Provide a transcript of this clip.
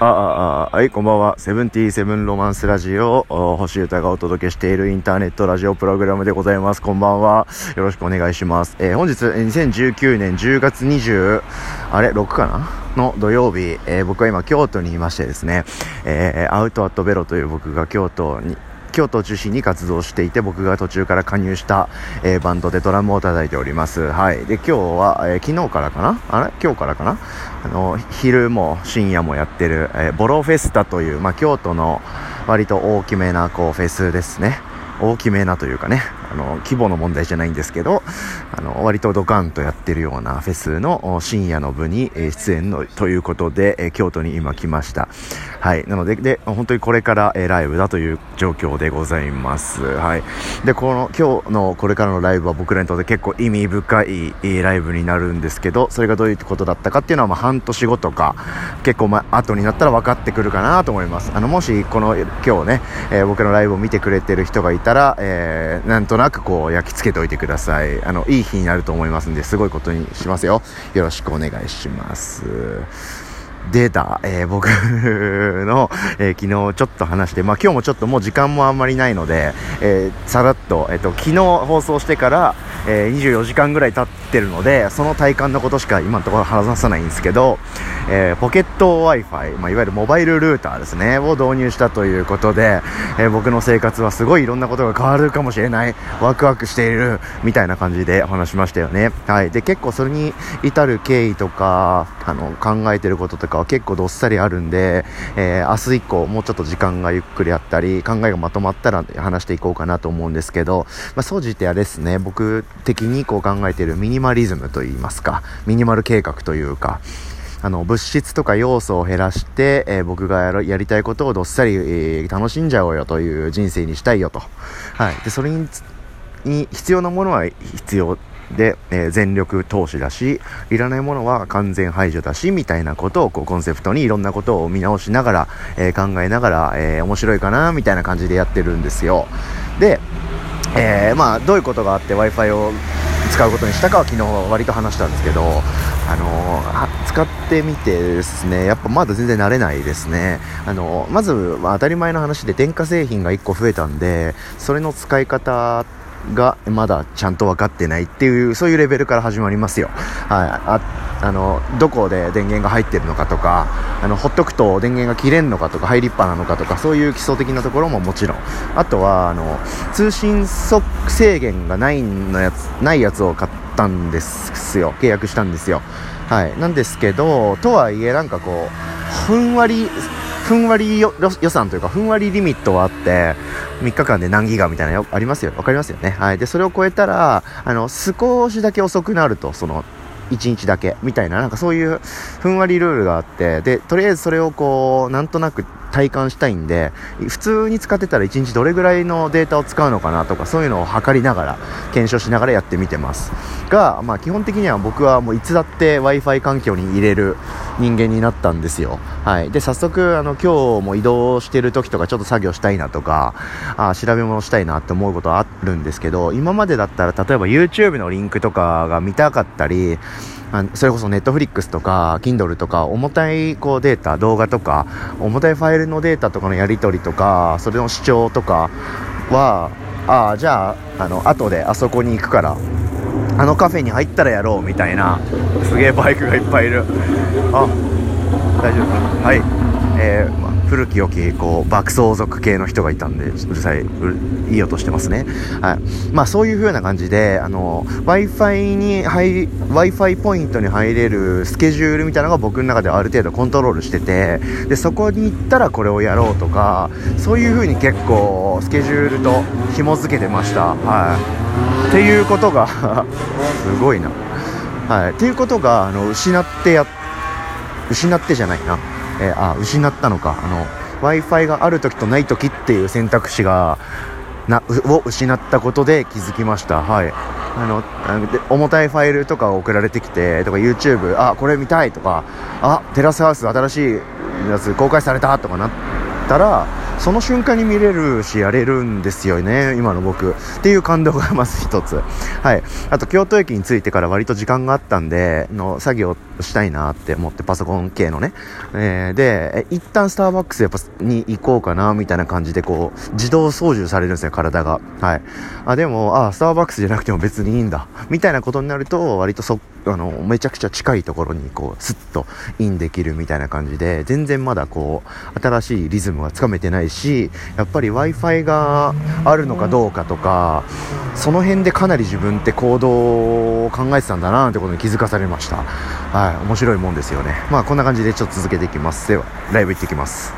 あ、あ、あ、はい、こんばんは。セブンティーセブンロマンスラジオ、星歌がお届けしているインターネットラジオプログラムでございます。こんばんは。よろしくお願いします。えー、本日、2019年10月20、あれ、6かな？の土曜日、えー、僕は今京都にいましてですね、えー、アウトアットベロという僕が京都に、京都を中心に活動していて僕が途中から加入した、えー、バンドでドラムを叩いております。はい。で今日は、えー、昨日からかな？あれ？今日からかな？あの昼も深夜もやってる、えー、ボロフェスタという、まあ、京都の割と大きめなこうフェスですね。大きめなというかね。あの規模の問題じゃないんですけどあの割とドカンとやってるようなフェスの深夜の部に出演のということで京都に今来ました。はい。なのでで本当にこれからライブだという状況でございます。はい。でこの今日のこれからのライブは僕らにとって結構意味深いライブになるんですけどそれがどういうことだったかっていうのはまあ半年後とか結構まあ後になったら分かってくるかなと思います。あのもしこの今日ね、えー、僕のライブを見てくれてる人がいたら、えー、なんとなくこう焼き付けておいてください。あのいい日になると思いますんですごいことにしますよ。よろしくお願いします。データ、えー、僕の、えー、昨日ちょっと話して、まあ、今日もちょっともう時間もあんまりないので、えー、さらっと、えっと、昨日放送してから、え24時間ぐらい経ってるので、その体感のことしか今のところ話さないんですけど、えポケット Wi-Fi、まあ、いわゆるモバイルルーターですね、を導入したということで、え僕の生活はすごいいろんなことが変わるかもしれない、ワクワクしている、みたいな感じで話しましたよね。はい。で、結構それに至る経緯とか、あの、考えてることとか、は結構どっさりあるんで、えー、明日以降もうちょっと時間がゆっくりあったり考えがまとまったら話していこうかなと思うんですけど、まあ、総じてあれですね僕的にこう考えているミニマリズムといいますかミニマル計画というかあの物質とか要素を減らして、えー、僕がややりたいことをどっさり、えー、楽しんじゃおうよという人生にしたいよと、はい、でそれに必要なものは必要で、えー、全力投資だし、いらないものは完全排除だし、みたいなことをこうコンセプトにいろんなことを見直しながら、え、考えながら、え、面白いかな、みたいな感じでやってるんですよ。で、えー、まあ、どういうことがあって Wi-Fi を使うことにしたかは昨日割と話したんですけど、あの、使ってみてですね、やっぱまだ全然慣れないですね。あの、まず、まあ、当たり前の話で電化製品が1個増えたんで、それの使い方ってがまだちゃんと分かってないっていうそういうレベルから始まりますよ、はい、ああのどこで電源が入ってるのかとかあのほっとくと電源が切れるのかとか入りっぱなのかとかそういう基礎的なところももちろん。あとはあの通信速制限がないのやつないやつを買ったんですよ。契約したんですよ。はい。なんですけどとはいえなんかこうふんわりふんわり予算というか、ふんわりリミットはあって、3日間で何ギガみたいなよありますよ。わかりますよね。はい。で、それを超えたら、あの、少しだけ遅くなると、その、1日だけ、みたいな、なんかそういうふんわりルールがあって、で、とりあえずそれをこう、なんとなく体感したいんで普通に使ってたら1日どれぐらいのデータを使うのかなとかそういうのを測りながら検証しながらやってみてます。が、まあ、基本的には僕はもういつだって w i f i 環境に入れる人間になったんですよ、はい、で早速あの今日も移動してる時とかちょっと作業したいなとかあ調べ物したいなって思うことはあるんですけど今までだったら例えば YouTube のリンクとかが見たかったりそれこそネットフリックスとか Kindle とか重たいこうデータ動画とか重たいファイルのデータとかのやり取りとかそれの主張とかはああじゃああの後であそこに行くからあのカフェに入ったらやろうみたいなすげえバイクがいっぱいいる。あ大丈夫。はい。えー古き良きこう爆走族系の人がいたんでうるさいういい音してますね、はい。まあ、そういう風な感じで w i f i に w i f i ポイントに入れるスケジュールみたいなのが僕の中ではある程度コントロールしててでそこに行ったらこれをやろうとかそういう風に結構スケジュールと紐付けてました、はい、っていうことが すごいな、はい、っていうことがあの失ってや失ってじゃないな。えー、あ失ったのか。あの w i f i がある時とない時っていう選択肢がなを失ったことで気づきました。はい。あの重たいファイルとか送られてきてとか YouTube あこれ見たいとかあテラスハウス新しいやつ公開されたとかなったらその瞬間に見れるしやれるんですよね今の僕。っていう感動がまず一つ。はい。あと京都駅に着いてから割と時間があったんでの作業したいなって思ってパソコン系のね、えー、で一旦スターバックスやっぱに行こうかなみたいな感じでこう自動操縦されるんですよ体が。はい。あでもあスターバックスじゃなくても別にいいんだ。みたいなことになると割とそあのめちゃくちゃ近いところにこうスッとインできるみたいな感じで全然まだこう新しいリズムがつかめてないないしやっぱり w i f i があるのかどうかとかその辺でかなり自分って行動を考えてたんだなってことに気づかされました。はい面白いもんですよね。まあこんな感じでちょっと続けていきます。ではライブ行ってきます。